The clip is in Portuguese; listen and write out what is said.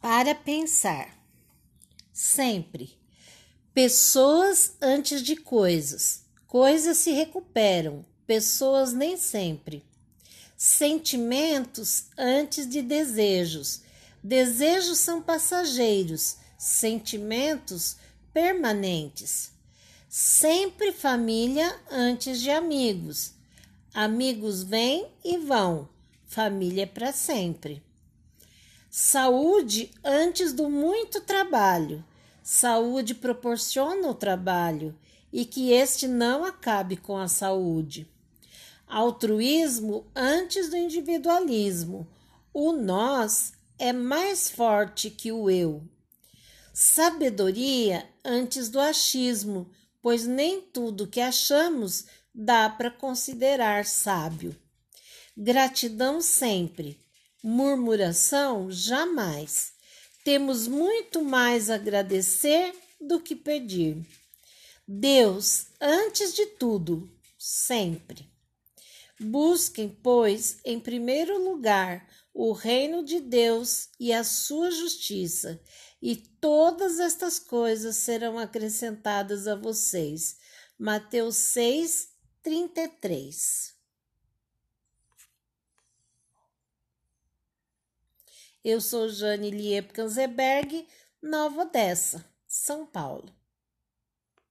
Para pensar. Sempre. Pessoas antes de coisas. Coisas se recuperam, pessoas nem sempre. Sentimentos antes de desejos. Desejos são passageiros, sentimentos permanentes. Sempre família antes de amigos. Amigos vêm e vão, família é para sempre. Saúde antes do muito trabalho. Saúde proporciona o trabalho e que este não acabe com a saúde. Altruísmo antes do individualismo. O nós é mais forte que o eu. Sabedoria antes do achismo, pois nem tudo que achamos dá para considerar sábio. Gratidão sempre murmuração jamais. Temos muito mais a agradecer do que pedir. Deus, antes de tudo, sempre. Busquem, pois, em primeiro lugar o reino de Deus e a sua justiça, e todas estas coisas serão acrescentadas a vocês. Mateus 6, 33. Eu sou Jane Liep Kanzeberg, Nova Odessa, São Paulo.